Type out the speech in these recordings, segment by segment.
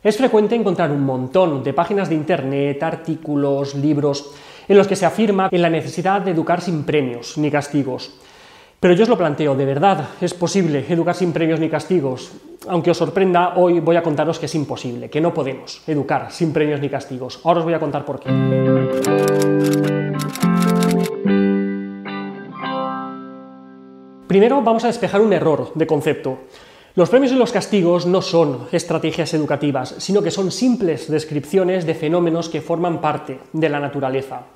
Es frecuente encontrar un montón de páginas de Internet, artículos, libros, en los que se afirma en la necesidad de educar sin premios ni castigos. Pero yo os lo planteo, ¿de verdad es posible educar sin premios ni castigos? Aunque os sorprenda, hoy voy a contaros que es imposible, que no podemos educar sin premios ni castigos. Ahora os voy a contar por qué. Primero vamos a despejar un error de concepto. Los premios y los castigos no son estrategias educativas, sino que son simples descripciones de fenómenos que forman parte de la naturaleza.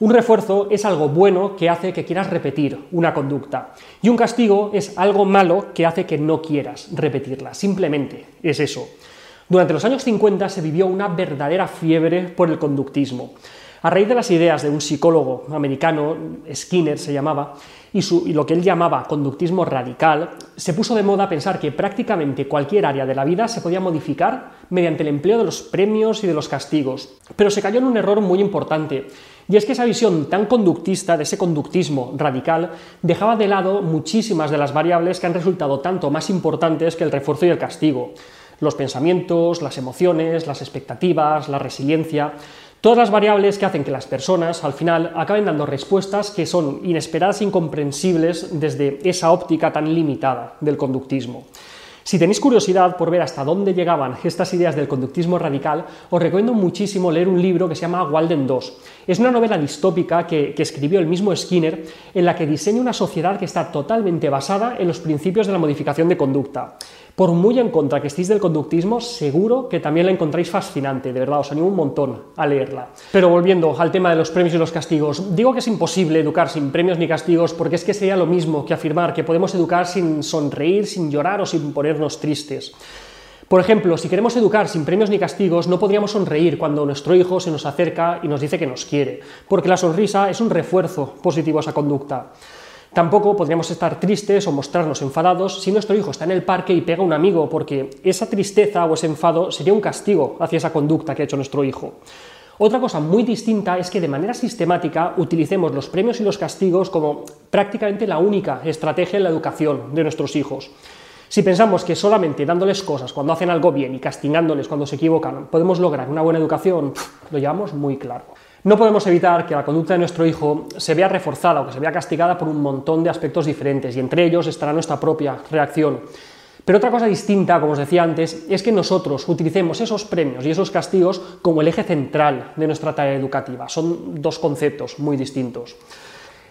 Un refuerzo es algo bueno que hace que quieras repetir una conducta y un castigo es algo malo que hace que no quieras repetirla. Simplemente es eso. Durante los años 50 se vivió una verdadera fiebre por el conductismo. A raíz de las ideas de un psicólogo americano, Skinner se llamaba, y, lo que él llamaba conductismo radical, se puso de moda pensar que prácticamente cualquier área de la vida se podía modificar mediante el empleo de los premios y de los castigos. Pero se cayó en un error muy importante, y es que esa visión tan conductista, de ese conductismo radical, dejaba de lado muchísimas de las variables que han resultado tanto más importantes que el refuerzo y el castigo. Los pensamientos, las emociones, las expectativas, la resiliencia, Todas las variables que hacen que las personas al final acaben dando respuestas que son inesperadas e incomprensibles desde esa óptica tan limitada del conductismo. Si tenéis curiosidad por ver hasta dónde llegaban estas ideas del conductismo radical, os recomiendo muchísimo leer un libro que se llama Walden 2. Es una novela distópica que, que, escribió el mismo Skinner, en la que diseña una sociedad que está totalmente basada en los principios de la modificación de conducta. Por muy en contra que estéis del conductismo, seguro que también la encontráis fascinante, de verdad, os animo un montón a leerla. Pero volviendo al tema de los premios y los castigos, digo que es imposible educar sin premios ni castigos porque es que sería lo mismo que afirmar que podemos educar sin sonreír, sin llorar o sin ponernos tristes. Por ejemplo, si queremos educar sin premios ni castigos, no podríamos sonreír cuando nuestro hijo se nos acerca y nos dice que nos quiere, porque la sonrisa es un refuerzo positivo a esa conducta. Tampoco podríamos estar tristes o mostrarnos enfadados si nuestro hijo está en el parque y pega a un amigo, porque esa tristeza o ese enfado sería un castigo hacia esa conducta que ha hecho nuestro hijo. Otra cosa muy distinta es que de manera sistemática utilicemos los premios y los castigos como prácticamente la única estrategia en la educación de nuestros hijos. Si pensamos que solamente dándoles cosas cuando hacen algo bien y castigándoles cuando se equivocan podemos lograr una buena educación, lo llevamos muy claro. No podemos evitar que la conducta de nuestro hijo se vea reforzada o que se vea castigada por un montón de aspectos diferentes y entre ellos estará nuestra propia reacción. Pero otra cosa distinta, como os decía antes, es que nosotros utilicemos esos premios y esos castigos como el eje central de nuestra tarea educativa. Son dos conceptos muy distintos.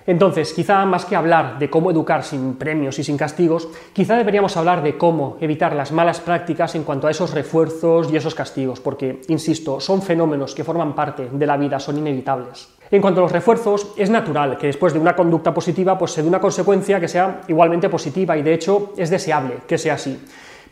Entonces, quizá más que hablar de cómo educar sin premios y sin castigos, quizá deberíamos hablar de cómo evitar las malas prácticas en cuanto a esos refuerzos y esos castigos, porque, insisto, son fenómenos que forman parte de la vida, son inevitables. En cuanto a los refuerzos, es natural que después de una conducta positiva pues se dé una consecuencia que sea igualmente positiva y de hecho es deseable que sea así.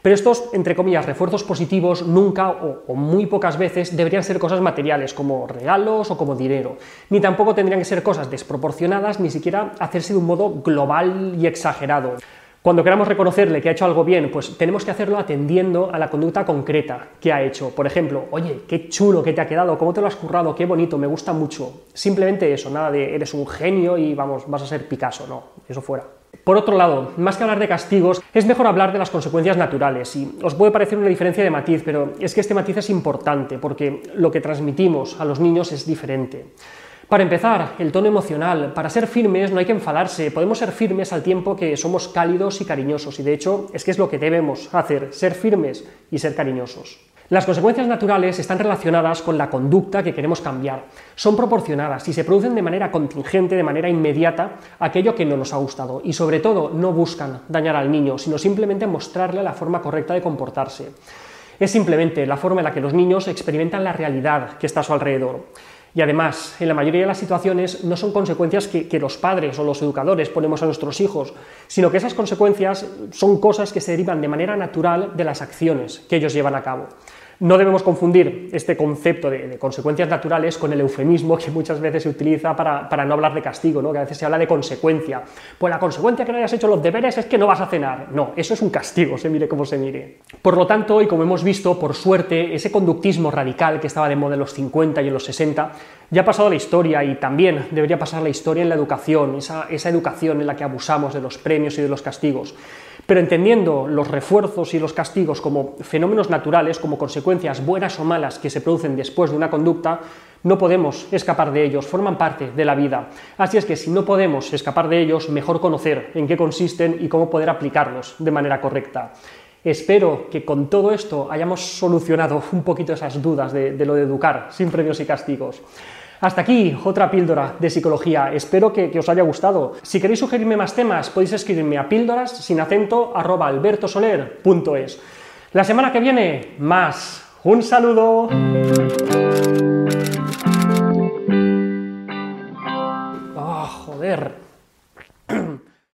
Pero estos, entre comillas, refuerzos positivos nunca o, muy pocas veces deberían ser cosas materiales, como regalos o como dinero, ni tampoco tendrían que ser cosas desproporcionadas, ni siquiera hacerse de un modo global y exagerado. Cuando queramos reconocerle que ha hecho algo bien, pues tenemos que hacerlo atendiendo a la conducta concreta que ha hecho. Por ejemplo, oye, qué chulo que te ha quedado, cómo te lo has currado, qué bonito, me gusta mucho. Simplemente eso, nada de eres un genio y vamos, vas a ser Picasso, no, eso fuera. Por otro lado, más que hablar de castigos, es mejor hablar de las consecuencias naturales. Y os puede parecer una diferencia de matiz, pero es que este matiz es importante porque lo que transmitimos a los niños es diferente. Para empezar, el tono emocional. Para ser firmes no hay que enfadarse, podemos ser firmes al tiempo que somos cálidos y cariñosos, y de hecho es que es lo que debemos hacer, ser firmes y ser cariñosos. Las consecuencias naturales están relacionadas con la conducta que queremos cambiar. Son proporcionadas y se producen de manera contingente, de manera inmediata, aquello que no nos ha gustado. Y sobre todo, no buscan dañar al niño, sino simplemente mostrarle la forma correcta de comportarse. Es simplemente la forma en la que los niños experimentan la realidad que está a su alrededor. Y además, en la mayoría de las situaciones no son consecuencias que, los padres o los educadores ponemos a nuestros hijos, sino que esas consecuencias son cosas que se derivan de manera natural de las acciones que ellos llevan a cabo. No debemos confundir este concepto de, consecuencias naturales con el eufemismo que muchas veces se utiliza para, no hablar de castigo, ¿no? que a veces se habla de consecuencia. Pues la consecuencia que no hayas hecho los deberes es que no vas a cenar. No, eso es un castigo, se mire como se mire. Por lo tanto, y como hemos visto, por suerte, ese conductismo radical que estaba de moda en los 50 y en los 60 ya ha pasado la historia y también debería pasar la historia en la educación, esa, educación en la que abusamos de los premios y de los castigos. Pero entendiendo los refuerzos y los castigos como fenómenos naturales, como consecuencias buenas o malas que se producen después de una conducta, no podemos escapar de ellos, forman parte de la vida. Así es que si no podemos escapar de ellos, mejor conocer en qué consisten y cómo poder aplicarlos de manera correcta. Espero que con todo esto hayamos solucionado un poquito esas dudas de, lo de educar sin premios y castigos. Hasta aquí otra píldora de psicología. Espero que, os haya gustado. Si queréis sugerirme más temas, podéis escribirme a píldoras sin acento albertosoler.es. La semana que viene, más. Un saludo.